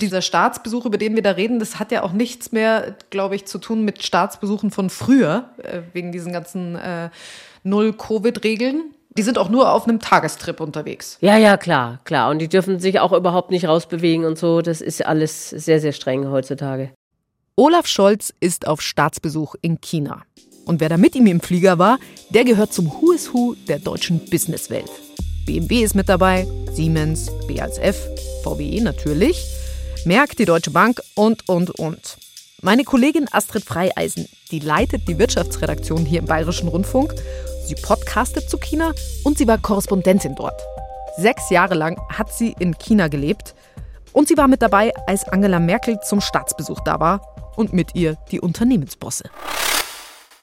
Dieser Staatsbesuch, über den wir da reden, das hat ja auch nichts mehr, glaube ich, zu tun mit Staatsbesuchen von früher, äh, wegen diesen ganzen äh, Null-Covid-Regeln. Die sind auch nur auf einem Tagestrip unterwegs. Ja, ja, klar, klar. Und die dürfen sich auch überhaupt nicht rausbewegen und so. Das ist alles sehr, sehr streng heutzutage. Olaf Scholz ist auf Staatsbesuch in China. Und wer da mit ihm im Flieger war, der gehört zum Who is Who der deutschen Businesswelt. BMW ist mit dabei, Siemens, BASF, VW natürlich, Merck, die Deutsche Bank und, und, und. Meine Kollegin Astrid Freieisen, die leitet die Wirtschaftsredaktion hier im Bayerischen Rundfunk. Sie podcastet zu China und sie war Korrespondentin dort. Sechs Jahre lang hat sie in China gelebt und sie war mit dabei, als Angela Merkel zum Staatsbesuch da war und mit ihr die Unternehmensbosse.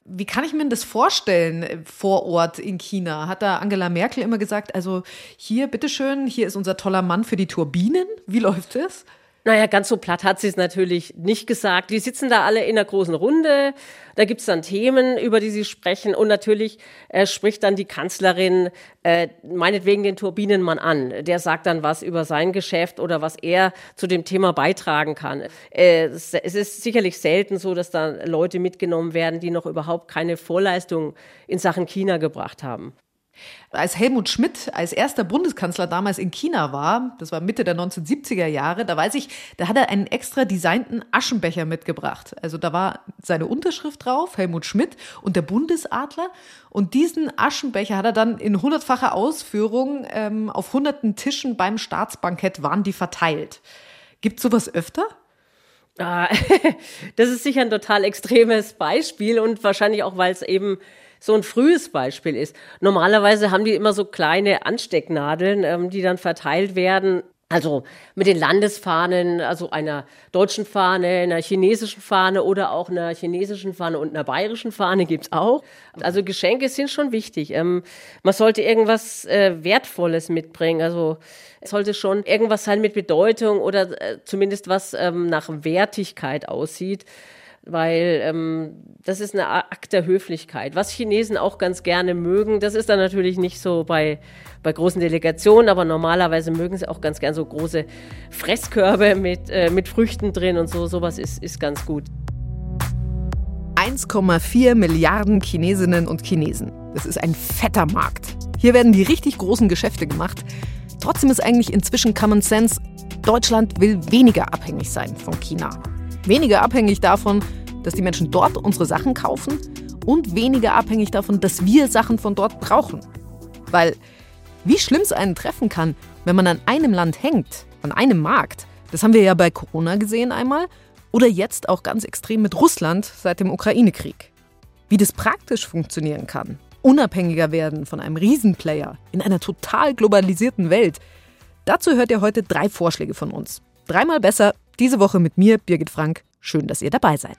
Wie kann ich mir das vorstellen äh, vor Ort in China? Hat da Angela Merkel immer gesagt, also hier, bitteschön, hier ist unser toller Mann für die Turbinen? Wie läuft das? Naja, ganz so platt hat sie es natürlich nicht gesagt. Die sitzen da alle in einer großen Runde. Da gibt's dann Themen, über die sie sprechen. Und natürlich äh, spricht dann die Kanzlerin äh, meinetwegen den Turbinenmann an. Der sagt dann was über sein Geschäft oder was er zu dem Thema beitragen kann. Äh, es ist sicherlich selten so, dass da Leute mitgenommen werden, die noch überhaupt keine Vorleistung in Sachen China gebracht haben. Als Helmut Schmidt als erster Bundeskanzler damals in China war, das war Mitte der 1970er Jahre, da weiß ich, da hat er einen extra designten Aschenbecher mitgebracht. Also da war seine Unterschrift drauf, Helmut Schmidt und der Bundesadler. Und diesen Aschenbecher hat er dann in hundertfacher Ausführung ähm, auf hunderten Tischen beim Staatsbankett waren die verteilt. Gibt sowas öfter? Ah, das ist sicher ein total extremes Beispiel und wahrscheinlich auch, weil es eben so ein frühes Beispiel ist. Normalerweise haben die immer so kleine Anstecknadeln, ähm, die dann verteilt werden. Also mit den Landesfahnen, also einer deutschen Fahne, einer chinesischen Fahne oder auch einer chinesischen Fahne und einer bayerischen Fahne gibt's auch. Also Geschenke sind schon wichtig. Ähm, man sollte irgendwas äh, Wertvolles mitbringen. Also es sollte schon irgendwas sein mit Bedeutung oder äh, zumindest was ähm, nach Wertigkeit aussieht weil ähm, das ist eine Akt der Höflichkeit. Was Chinesen auch ganz gerne mögen, das ist dann natürlich nicht so bei, bei großen Delegationen, aber normalerweise mögen sie auch ganz gerne so große Fresskörbe mit, äh, mit Früchten drin und so. Sowas ist, ist ganz gut. 1,4 Milliarden Chinesinnen und Chinesen. Das ist ein fetter Markt. Hier werden die richtig großen Geschäfte gemacht. Trotzdem ist eigentlich inzwischen Common Sense, Deutschland will weniger abhängig sein von China. Weniger abhängig davon, dass die Menschen dort unsere Sachen kaufen und weniger abhängig davon, dass wir Sachen von dort brauchen. Weil wie schlimm es einen treffen kann, wenn man an einem Land hängt, an einem Markt, das haben wir ja bei Corona gesehen einmal oder jetzt auch ganz extrem mit Russland seit dem Ukraine-Krieg. Wie das praktisch funktionieren kann, unabhängiger werden von einem Riesenplayer in einer total globalisierten Welt, dazu hört ihr heute drei Vorschläge von uns. Dreimal besser diese Woche mit mir, Birgit Frank. Schön, dass ihr dabei seid.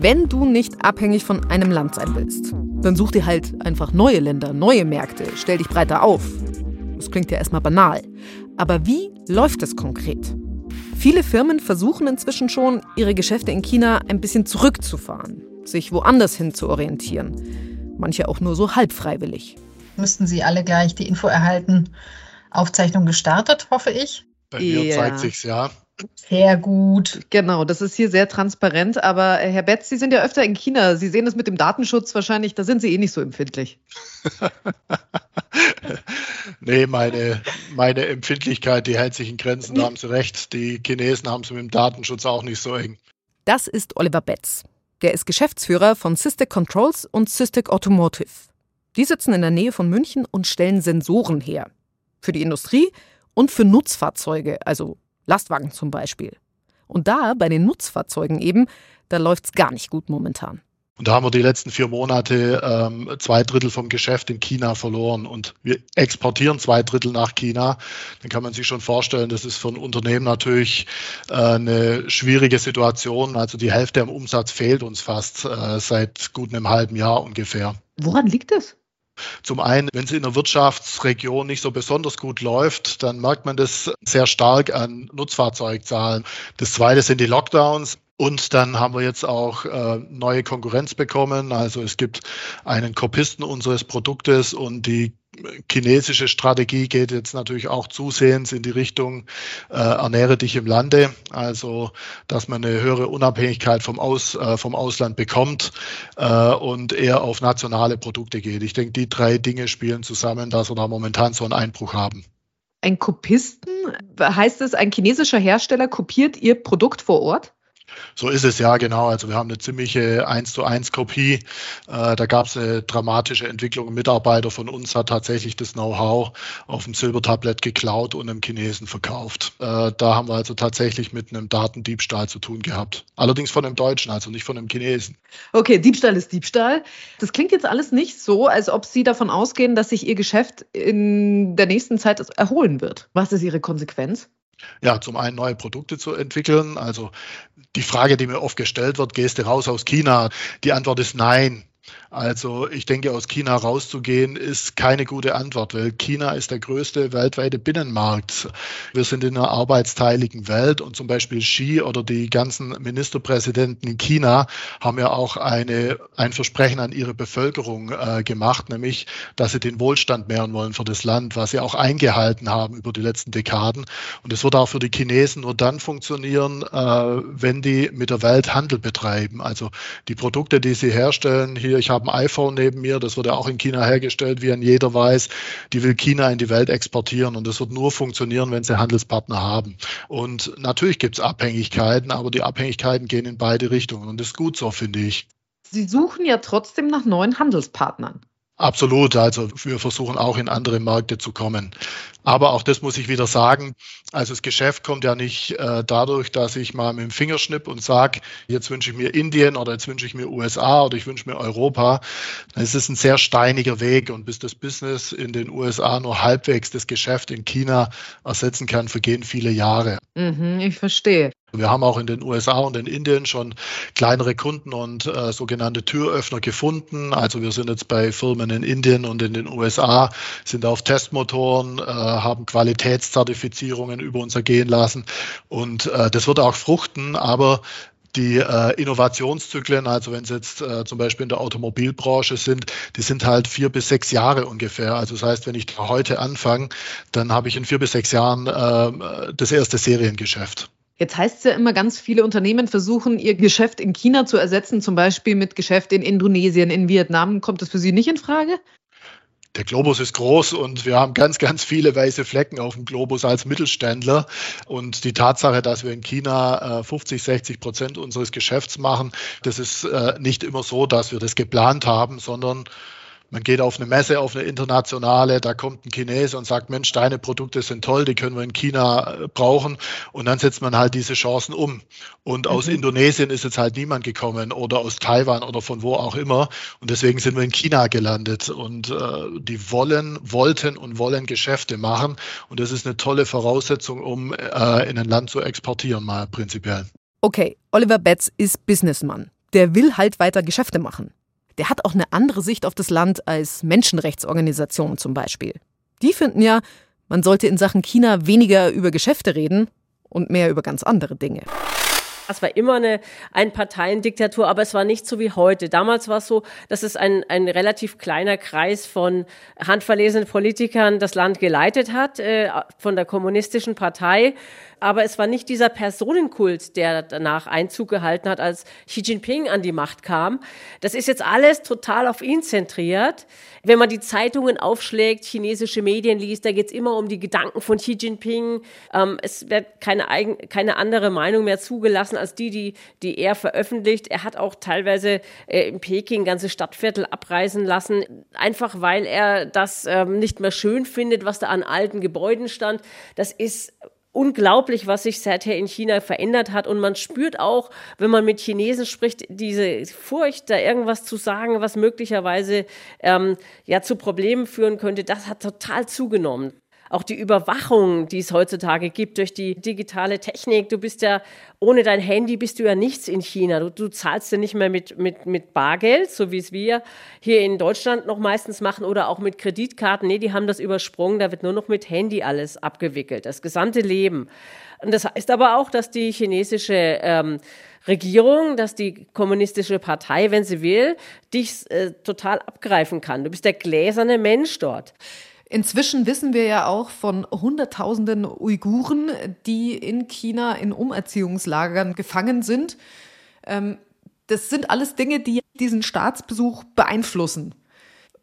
Wenn du nicht abhängig von einem Land sein willst, dann such dir halt einfach neue Länder, neue Märkte, stell dich breiter auf. Das klingt ja erstmal banal. Aber wie läuft es konkret? Viele Firmen versuchen inzwischen schon, ihre Geschäfte in China ein bisschen zurückzufahren, sich woanders hin zu orientieren. Manche auch nur so halb freiwillig. Müssten Sie alle gleich die Info erhalten, Aufzeichnung gestartet, hoffe ich. Bei mir ja. zeigt sich's ja. Sehr gut. Genau, das ist hier sehr transparent. Aber äh, Herr Betz, Sie sind ja öfter in China. Sie sehen das mit dem Datenschutz wahrscheinlich, da sind Sie eh nicht so empfindlich. nee, meine, meine Empfindlichkeit, die hält sich in Grenzen, da haben Sie recht. Die Chinesen haben es mit dem Datenschutz auch nicht so eng. Das ist Oliver Betz. Der ist Geschäftsführer von Systec Controls und Systec Automotive. Die sitzen in der Nähe von München und stellen Sensoren her für die Industrie und für Nutzfahrzeuge, also Lastwagen zum Beispiel. Und da, bei den Nutzfahrzeugen eben, da läuft es gar nicht gut momentan. Und da haben wir die letzten vier Monate ähm, zwei Drittel vom Geschäft in China verloren und wir exportieren zwei Drittel nach China. Dann kann man sich schon vorstellen, das ist für ein Unternehmen natürlich äh, eine schwierige Situation. Also die Hälfte am Umsatz fehlt uns fast äh, seit gut einem halben Jahr ungefähr. Woran liegt das? Zum einen, wenn es in der Wirtschaftsregion nicht so besonders gut läuft, dann merkt man das sehr stark an Nutzfahrzeugzahlen. Das zweite sind die Lockdowns. Und dann haben wir jetzt auch äh, neue Konkurrenz bekommen. Also es gibt einen Kopisten unseres Produktes und die chinesische Strategie geht jetzt natürlich auch zusehends in die Richtung äh, ernähre dich im Lande, also dass man eine höhere Unabhängigkeit vom, Aus, äh, vom Ausland bekommt äh, und eher auf nationale Produkte geht. Ich denke, die drei Dinge spielen zusammen, dass wir da momentan so einen Einbruch haben. Ein Kopisten, heißt es, ein chinesischer Hersteller kopiert ihr Produkt vor Ort? So ist es ja, genau. Also wir haben eine ziemliche 1 zu 1 Kopie. Äh, da gab es eine dramatische Entwicklung. Ein Mitarbeiter von uns hat tatsächlich das Know-how auf dem Silbertablett geklaut und einem Chinesen verkauft. Äh, da haben wir also tatsächlich mit einem Datendiebstahl zu tun gehabt. Allerdings von einem Deutschen, also nicht von einem Chinesen. Okay, Diebstahl ist Diebstahl. Das klingt jetzt alles nicht so, als ob Sie davon ausgehen, dass sich Ihr Geschäft in der nächsten Zeit erholen wird. Was ist Ihre Konsequenz? Ja, zum einen neue Produkte zu entwickeln. Also die Frage, die mir oft gestellt wird, gehst du raus aus China? Die Antwort ist nein. Also ich denke, aus China rauszugehen ist keine gute Antwort, weil China ist der größte weltweite Binnenmarkt. Wir sind in einer arbeitsteiligen Welt und zum Beispiel Xi oder die ganzen Ministerpräsidenten in China haben ja auch eine, ein Versprechen an ihre Bevölkerung äh, gemacht, nämlich, dass sie den Wohlstand mehren wollen für das Land, was sie auch eingehalten haben über die letzten Dekaden. Und es wird auch für die Chinesen nur dann funktionieren, äh, wenn die mit der Welt Handel betreiben. Also die Produkte, die sie herstellen, hier, ich habe habe ein iPhone neben mir, das wird ja auch in China hergestellt, wie ein jeder weiß. Die will China in die Welt exportieren und das wird nur funktionieren, wenn sie Handelspartner haben. Und natürlich gibt es Abhängigkeiten, aber die Abhängigkeiten gehen in beide Richtungen und das ist gut so, finde ich. Sie suchen ja trotzdem nach neuen Handelspartnern. Absolut. Also wir versuchen auch in andere Märkte zu kommen. Aber auch das muss ich wieder sagen. Also das Geschäft kommt ja nicht äh, dadurch, dass ich mal mit dem Finger schnipp und sage, jetzt wünsche ich mir Indien oder jetzt wünsche ich mir USA oder ich wünsche mir Europa. Es ist ein sehr steiniger Weg und bis das Business in den USA nur halbwegs das Geschäft in China ersetzen kann, vergehen viele Jahre. Mhm, ich verstehe. Wir haben auch in den USA und in Indien schon kleinere Kunden und äh, sogenannte Türöffner gefunden. Also wir sind jetzt bei Firmen in Indien und in den USA, sind auf Testmotoren, äh, haben Qualitätszertifizierungen über uns ergehen lassen. Und äh, das wird auch fruchten, aber die äh, Innovationszyklen, also wenn Sie jetzt äh, zum Beispiel in der Automobilbranche sind, die sind halt vier bis sechs Jahre ungefähr. Also das heißt, wenn ich heute anfange, dann habe ich in vier bis sechs Jahren äh, das erste Seriengeschäft. Jetzt heißt es ja immer, ganz viele Unternehmen versuchen, ihr Geschäft in China zu ersetzen, zum Beispiel mit Geschäft in Indonesien, in Vietnam. Kommt das für Sie nicht in Frage? Der Globus ist groß und wir haben ganz, ganz viele weiße Flecken auf dem Globus als Mittelständler. Und die Tatsache, dass wir in China 50, äh, 60 Prozent unseres Geschäfts machen, das ist äh, nicht immer so, dass wir das geplant haben, sondern man geht auf eine Messe, auf eine internationale, da kommt ein Chinese und sagt, Mensch, deine Produkte sind toll, die können wir in China äh, brauchen. Und dann setzt man halt diese Chancen um. Und aus mhm. Indonesien ist jetzt halt niemand gekommen oder aus Taiwan oder von wo auch immer. Und deswegen sind wir in China gelandet. Und äh, die wollen, wollten und wollen Geschäfte machen. Und das ist eine tolle Voraussetzung, um äh, in ein Land zu exportieren, mal prinzipiell. Okay, Oliver Betz ist Businessman. Der will halt weiter Geschäfte machen der hat auch eine andere Sicht auf das Land als Menschenrechtsorganisationen zum Beispiel. Die finden ja, man sollte in Sachen China weniger über Geschäfte reden und mehr über ganz andere Dinge. Es war immer eine Einparteiendiktatur, aber es war nicht so wie heute. Damals war es so, dass es ein, ein relativ kleiner Kreis von handverlesenen Politikern das Land geleitet hat, äh, von der kommunistischen Partei aber es war nicht dieser Personenkult, der danach Einzug gehalten hat, als Xi Jinping an die Macht kam. Das ist jetzt alles total auf ihn zentriert. Wenn man die Zeitungen aufschlägt, chinesische Medien liest, da geht es immer um die Gedanken von Xi Jinping. Ähm, es wird keine, eigen, keine andere Meinung mehr zugelassen als die, die, die er veröffentlicht. Er hat auch teilweise äh, in Peking ganze Stadtviertel abreißen lassen, einfach weil er das ähm, nicht mehr schön findet, was da an alten Gebäuden stand. Das ist unglaublich, was sich seither in China verändert hat. Und man spürt auch, wenn man mit Chinesen spricht, diese Furcht, da irgendwas zu sagen, was möglicherweise ähm, ja zu Problemen führen könnte, das hat total zugenommen auch die Überwachung, die es heutzutage gibt durch die digitale Technik. Du bist ja, ohne dein Handy bist du ja nichts in China. Du, du zahlst ja nicht mehr mit, mit, mit Bargeld, so wie es wir hier in Deutschland noch meistens machen oder auch mit Kreditkarten. Nee, die haben das übersprungen. Da wird nur noch mit Handy alles abgewickelt, das gesamte Leben. Und das heißt aber auch, dass die chinesische ähm, Regierung, dass die kommunistische Partei, wenn sie will, dich äh, total abgreifen kann. Du bist der gläserne Mensch dort. Inzwischen wissen wir ja auch von Hunderttausenden Uiguren, die in China in Umerziehungslagern gefangen sind. Ähm, das sind alles Dinge, die diesen Staatsbesuch beeinflussen.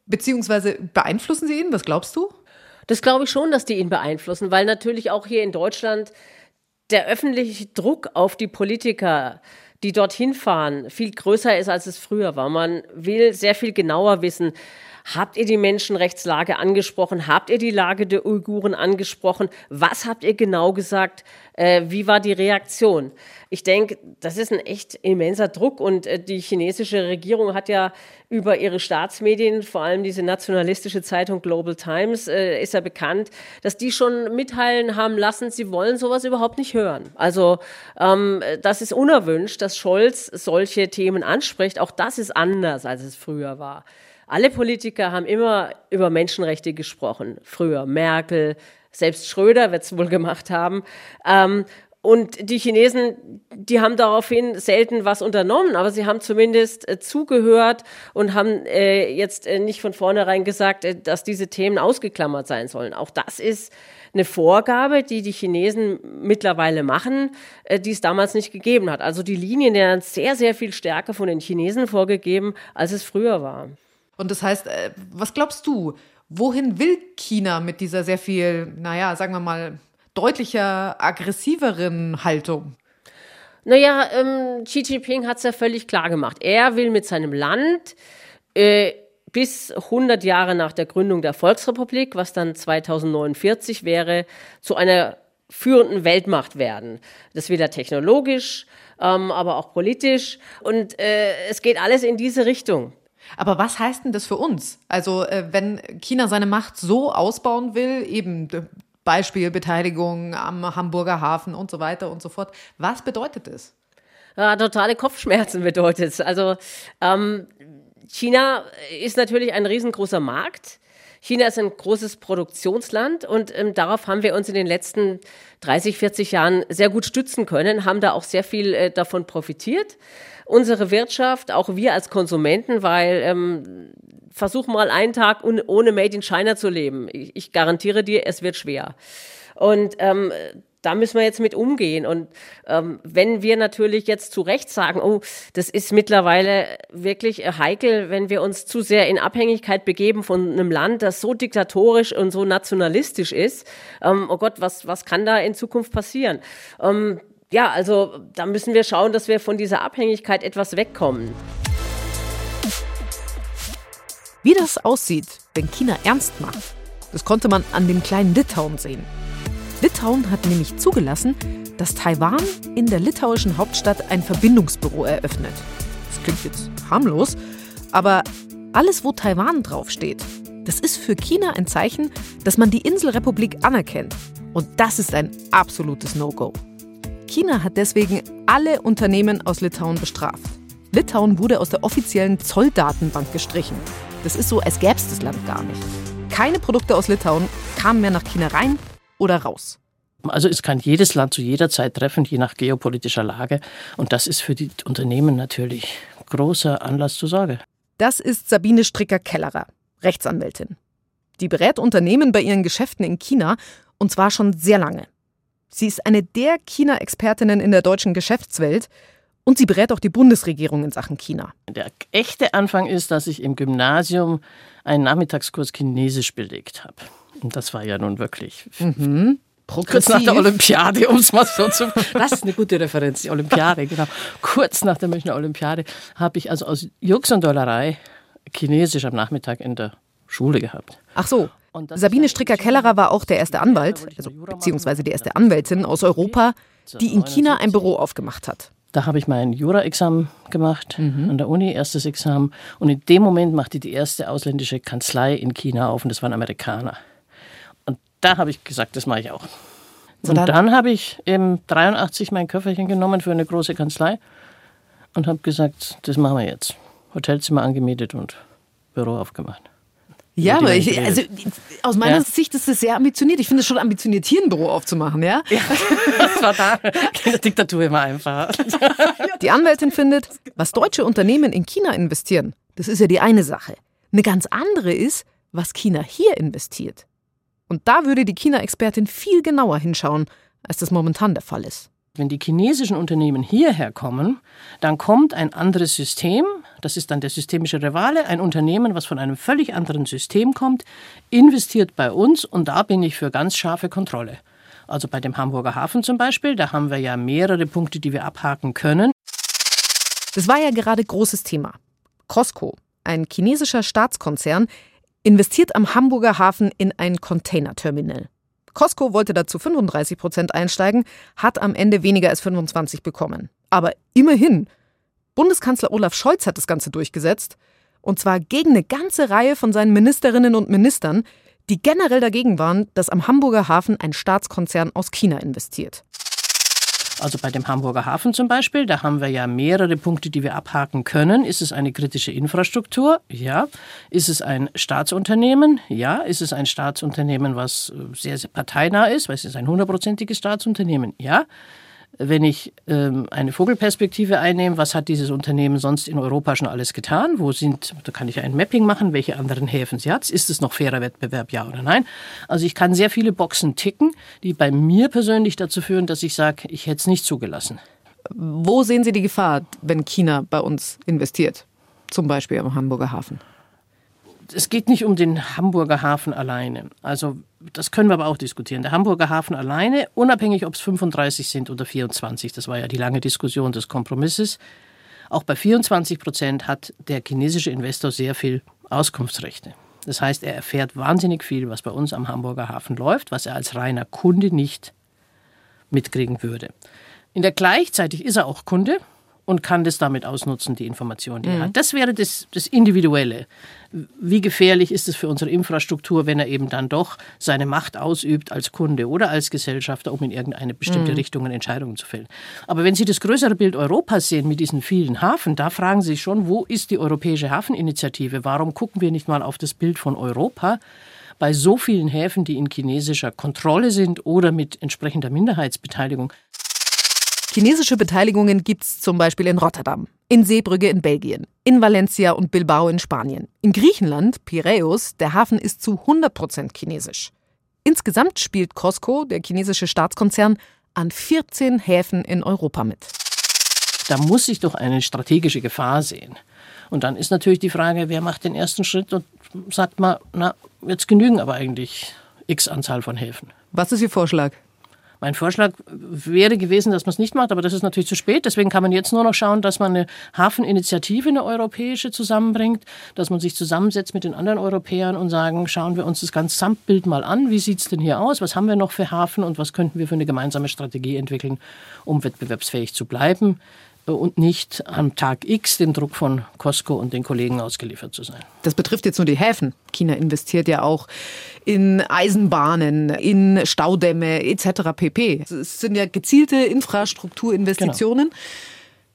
Beziehungsweise beeinflussen sie ihn? Was glaubst du? Das glaube ich schon, dass die ihn beeinflussen, weil natürlich auch hier in Deutschland der öffentliche Druck auf die Politiker, die dorthin fahren, viel größer ist, als es früher war. Man will sehr viel genauer wissen, Habt ihr die Menschenrechtslage angesprochen? Habt ihr die Lage der Uiguren angesprochen? Was habt ihr genau gesagt? Äh, wie war die Reaktion? Ich denke, das ist ein echt immenser Druck und äh, die chinesische Regierung hat ja über ihre Staatsmedien, vor allem diese nationalistische Zeitung Global Times, äh, ist ja bekannt, dass die schon mitteilen haben lassen, sie wollen sowas überhaupt nicht hören. Also ähm, das ist unerwünscht, dass Scholz solche Themen anspricht. Auch das ist anders, als es früher war. Alle Politiker haben immer über Menschenrechte gesprochen. Früher Merkel, selbst Schröder wird es wohl gemacht haben. Ähm, und die Chinesen, die haben daraufhin selten was unternommen, aber sie haben zumindest äh, zugehört und haben äh, jetzt äh, nicht von vornherein gesagt, äh, dass diese Themen ausgeklammert sein sollen. Auch das ist eine Vorgabe, die die Chinesen mittlerweile machen, äh, die es damals nicht gegeben hat. Also die Linien werden sehr, sehr viel stärker von den Chinesen vorgegeben, als es früher war. Und das heißt, äh, was glaubst du, wohin will China mit dieser sehr viel, naja, sagen wir mal, deutlicher, aggressiveren Haltung? Naja, ähm, Xi Jinping hat es ja völlig klar gemacht. Er will mit seinem Land äh, bis 100 Jahre nach der Gründung der Volksrepublik, was dann 2049 wäre, zu einer führenden Weltmacht werden. Das will er technologisch, ähm, aber auch politisch. Und äh, es geht alles in diese Richtung. Aber was heißt denn das für uns? Also, äh, wenn China seine Macht so ausbauen will, eben Beispiel Beteiligung am Hamburger Hafen und so weiter und so fort, was bedeutet das? Ja, totale Kopfschmerzen bedeutet es. Also, ähm, China ist natürlich ein riesengroßer Markt. China ist ein großes Produktionsland und ähm, darauf haben wir uns in den letzten 30, 40 Jahren sehr gut stützen können, haben da auch sehr viel äh, davon profitiert unsere Wirtschaft, auch wir als Konsumenten, weil ähm, versuch mal einen Tag ohne Made in China zu leben. Ich, ich garantiere dir, es wird schwer. Und ähm, da müssen wir jetzt mit umgehen. Und ähm, wenn wir natürlich jetzt zu Recht sagen, oh, das ist mittlerweile wirklich heikel, wenn wir uns zu sehr in Abhängigkeit begeben von einem Land, das so diktatorisch und so nationalistisch ist, ähm, oh Gott, was, was kann da in Zukunft passieren? Ähm, ja, also da müssen wir schauen, dass wir von dieser Abhängigkeit etwas wegkommen. Wie das aussieht, wenn China ernst macht, das konnte man an dem kleinen Litauen sehen. Litauen hat nämlich zugelassen, dass Taiwan in der litauischen Hauptstadt ein Verbindungsbüro eröffnet. Das klingt jetzt harmlos, aber alles, wo Taiwan draufsteht, das ist für China ein Zeichen, dass man die Inselrepublik anerkennt. Und das ist ein absolutes No-Go. China hat deswegen alle Unternehmen aus Litauen bestraft. Litauen wurde aus der offiziellen Zolldatenbank gestrichen. Das ist so, als gäbe es das Land gar nicht. Keine Produkte aus Litauen kamen mehr nach China rein oder raus. Also es kann jedes Land zu jeder Zeit treffen, je nach geopolitischer Lage. Und das ist für die Unternehmen natürlich großer Anlass zur Sorge. Das ist Sabine Stricker-Kellerer, Rechtsanwältin. Die berät Unternehmen bei ihren Geschäften in China und zwar schon sehr lange. Sie ist eine der China-Expertinnen in der deutschen Geschäftswelt und sie berät auch die Bundesregierung in Sachen China. Der echte Anfang ist, dass ich im Gymnasium einen Nachmittagskurs Chinesisch belegt habe. Und das war ja nun wirklich mhm. Kurz nach der Olympiade, um es mal so zu. Das ist eine gute Referenz, die Olympiade, genau. Kurz nach der Münchner Olympiade habe ich also aus Jux und Dollerei Chinesisch am Nachmittag in der Schule gehabt. Ach so. Sabine Stricker-Kellerer war auch der erste Anwalt, also, beziehungsweise die erste Anwältin aus Europa, die in China ein Büro aufgemacht hat. Da habe ich mein Jura-Examen gemacht mhm. an der Uni, erstes Examen. Und in dem Moment machte die erste ausländische Kanzlei in China auf und das waren Amerikaner. Und da habe ich gesagt, das mache ich auch. Und dann, dann habe ich im 83 mein Köfferchen genommen für eine große Kanzlei und habe gesagt, das machen wir jetzt. Hotelzimmer angemietet und Büro aufgemacht. Ja, aber ich, also aus meiner ja. Sicht ist es sehr ambitioniert. Ich finde es schon ambitioniert, hier ein Büro aufzumachen, ja? ja das war da in der Diktatur immer einfach. Die Anwältin findet, was deutsche Unternehmen in China investieren, das ist ja die eine Sache. Eine ganz andere ist, was China hier investiert. Und da würde die China-Expertin viel genauer hinschauen, als das momentan der Fall ist. Wenn die chinesischen Unternehmen hierher kommen, dann kommt ein anderes System, das ist dann der systemische Rivale, ein Unternehmen, was von einem völlig anderen System kommt, investiert bei uns und da bin ich für ganz scharfe Kontrolle. Also bei dem Hamburger Hafen zum Beispiel, da haben wir ja mehrere Punkte, die wir abhaken können. Das war ja gerade großes Thema. Costco, ein chinesischer Staatskonzern, investiert am Hamburger Hafen in ein Containerterminal. Costco wollte dazu 35 Prozent einsteigen, hat am Ende weniger als 25 bekommen. Aber immerhin, Bundeskanzler Olaf Scholz hat das Ganze durchgesetzt. Und zwar gegen eine ganze Reihe von seinen Ministerinnen und Ministern, die generell dagegen waren, dass am Hamburger Hafen ein Staatskonzern aus China investiert. Also bei dem Hamburger Hafen zum Beispiel, da haben wir ja mehrere Punkte, die wir abhaken können. Ist es eine kritische Infrastruktur? Ja. Ist es ein Staatsunternehmen? Ja. Ist es ein Staatsunternehmen, was sehr, sehr parteinah ist? Weil es ist ein hundertprozentiges Staatsunternehmen? Ja wenn ich ähm, eine Vogelperspektive einnehme, was hat dieses Unternehmen sonst in Europa schon alles getan? Wo sind, da kann ich ein Mapping machen, welche anderen Häfen sie hat. Ist es noch fairer Wettbewerb, ja oder nein? Also ich kann sehr viele Boxen ticken, die bei mir persönlich dazu führen, dass ich sage, ich hätte es nicht zugelassen. Wo sehen Sie die Gefahr, wenn China bei uns investiert? Zum Beispiel am Hamburger Hafen es geht nicht um den Hamburger Hafen alleine. Also das können wir aber auch diskutieren. Der Hamburger Hafen alleine, unabhängig ob es 35 sind oder 24, das war ja die lange Diskussion des Kompromisses, auch bei 24 Prozent hat der chinesische Investor sehr viel Auskunftsrechte. Das heißt, er erfährt wahnsinnig viel, was bei uns am Hamburger Hafen läuft, was er als reiner Kunde nicht mitkriegen würde. In der gleichzeitig ist er auch Kunde und kann das damit ausnutzen, die Informationen, die mhm. er hat. Das wäre das, das Individuelle. Wie gefährlich ist es für unsere Infrastruktur, wenn er eben dann doch seine Macht ausübt als Kunde oder als Gesellschafter, um in irgendeine bestimmte mhm. Richtung Entscheidungen zu fällen. Aber wenn Sie das größere Bild Europas sehen mit diesen vielen Hafen, da fragen Sie sich schon, wo ist die Europäische Hafeninitiative? Warum gucken wir nicht mal auf das Bild von Europa? bei so vielen Häfen, die in chinesischer Kontrolle sind oder mit entsprechender Minderheitsbeteiligung. Chinesische Beteiligungen gibt es zum Beispiel in Rotterdam, in Seebrügge in Belgien, in Valencia und Bilbao in Spanien. In Griechenland, Piräus, der Hafen ist zu 100 Prozent chinesisch. Insgesamt spielt Costco, der chinesische Staatskonzern, an 14 Häfen in Europa mit. Da muss sich doch eine strategische Gefahr sehen. Und dann ist natürlich die Frage, wer macht den ersten Schritt und sagt mal, na, jetzt genügen aber eigentlich x Anzahl von Häfen. Was ist Ihr Vorschlag? Mein Vorschlag wäre gewesen, dass man es nicht macht, aber das ist natürlich zu spät. Deswegen kann man jetzt nur noch schauen, dass man eine Hafeninitiative, eine europäische zusammenbringt, dass man sich zusammensetzt mit den anderen Europäern und sagen, schauen wir uns das ganze Gesamtbild mal an. Wie sieht es denn hier aus? Was haben wir noch für Hafen und was könnten wir für eine gemeinsame Strategie entwickeln, um wettbewerbsfähig zu bleiben? Und nicht am Tag X dem Druck von Costco und den Kollegen ausgeliefert zu sein. Das betrifft jetzt nur die Häfen. China investiert ja auch in Eisenbahnen, in Staudämme etc. pp. Es sind ja gezielte Infrastrukturinvestitionen. Genau.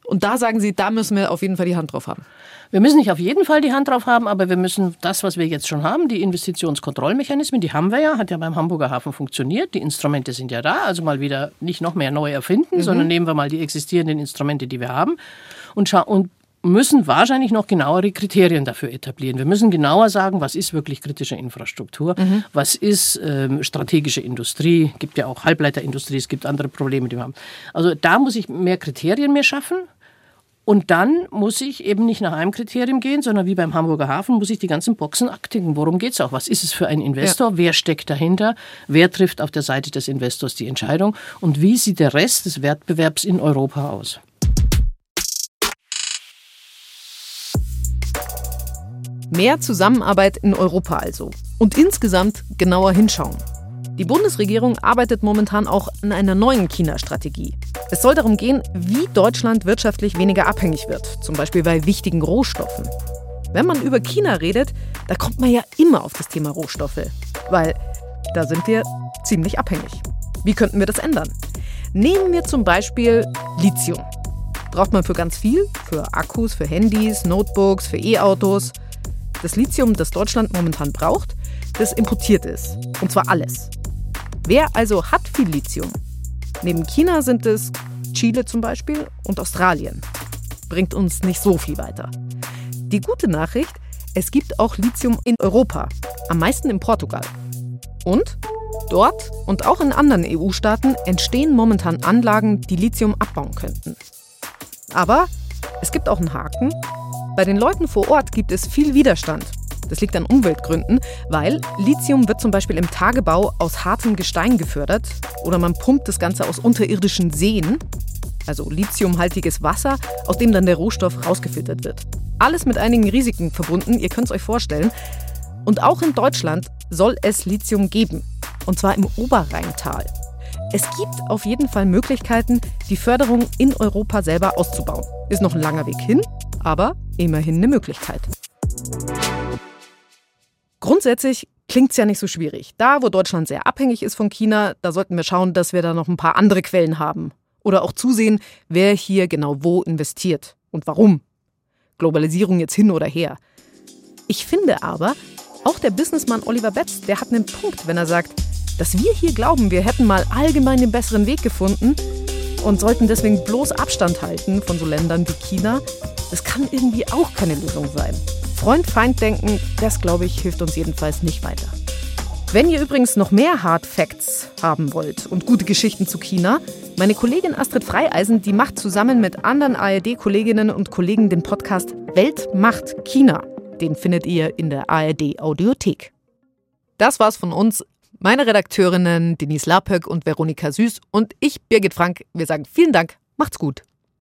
Und da sagen Sie, da müssen wir auf jeden Fall die Hand drauf haben. Wir müssen nicht auf jeden Fall die Hand drauf haben, aber wir müssen das, was wir jetzt schon haben, die Investitionskontrollmechanismen, die haben wir ja, hat ja beim Hamburger Hafen funktioniert. Die Instrumente sind ja da, also mal wieder nicht noch mehr neu erfinden, mhm. sondern nehmen wir mal die existierenden Instrumente, die wir haben und, und müssen wahrscheinlich noch genauere Kriterien dafür etablieren. Wir müssen genauer sagen, was ist wirklich kritische Infrastruktur, mhm. was ist ähm, strategische Industrie, gibt ja auch Halbleiterindustrie, es gibt andere Probleme, die wir haben. Also da muss ich mehr Kriterien mehr schaffen und dann muss ich eben nicht nach einem Kriterium gehen, sondern wie beim Hamburger Hafen muss ich die ganzen Boxen aktigen. Worum geht es auch? Was ist es für ein Investor? Ja. Wer steckt dahinter? Wer trifft auf der Seite des Investors die Entscheidung? Und wie sieht der Rest des Wettbewerbs in Europa aus? Mehr Zusammenarbeit in Europa also. Und insgesamt genauer hinschauen. Die Bundesregierung arbeitet momentan auch an einer neuen China-Strategie. Es soll darum gehen, wie Deutschland wirtschaftlich weniger abhängig wird, zum Beispiel bei wichtigen Rohstoffen. Wenn man über China redet, da kommt man ja immer auf das Thema Rohstoffe, weil da sind wir ziemlich abhängig. Wie könnten wir das ändern? Nehmen wir zum Beispiel Lithium. Braucht man für ganz viel, für Akkus, für Handys, Notebooks, für E-Autos. Das Lithium, das Deutschland momentan braucht, das importiert ist. Und zwar alles. Wer also hat viel Lithium? Neben China sind es Chile zum Beispiel und Australien. Bringt uns nicht so viel weiter. Die gute Nachricht, es gibt auch Lithium in Europa, am meisten in Portugal. Und dort und auch in anderen EU-Staaten entstehen momentan Anlagen, die Lithium abbauen könnten. Aber es gibt auch einen Haken. Bei den Leuten vor Ort gibt es viel Widerstand. Das liegt an Umweltgründen, weil Lithium wird zum Beispiel im Tagebau aus hartem Gestein gefördert oder man pumpt das Ganze aus unterirdischen Seen, also lithiumhaltiges Wasser, aus dem dann der Rohstoff rausgefiltert wird. Alles mit einigen Risiken verbunden, ihr könnt es euch vorstellen. Und auch in Deutschland soll es Lithium geben, und zwar im Oberrheintal. Es gibt auf jeden Fall Möglichkeiten, die Förderung in Europa selber auszubauen. Ist noch ein langer Weg hin, aber immerhin eine Möglichkeit. Grundsätzlich klingt es ja nicht so schwierig. Da, wo Deutschland sehr abhängig ist von China, da sollten wir schauen, dass wir da noch ein paar andere Quellen haben. Oder auch zusehen, wer hier genau wo investiert und warum. Globalisierung jetzt hin oder her. Ich finde aber, auch der Businessmann Oliver Betz, der hat einen Punkt, wenn er sagt, dass wir hier glauben, wir hätten mal allgemein den besseren Weg gefunden und sollten deswegen bloß Abstand halten von so Ländern wie China, das kann irgendwie auch keine Lösung sein. Freund-Feind-Denken, das glaube ich, hilft uns jedenfalls nicht weiter. Wenn ihr übrigens noch mehr Hard Facts haben wollt und gute Geschichten zu China, meine Kollegin Astrid Freieisen, die macht zusammen mit anderen ARD-Kolleginnen und Kollegen den Podcast Welt macht China. Den findet ihr in der ARD Audiothek. Das war's von uns. Meine Redakteurinnen Denise Lapöck und Veronika Süß und ich, Birgit Frank, wir sagen vielen Dank, macht's gut.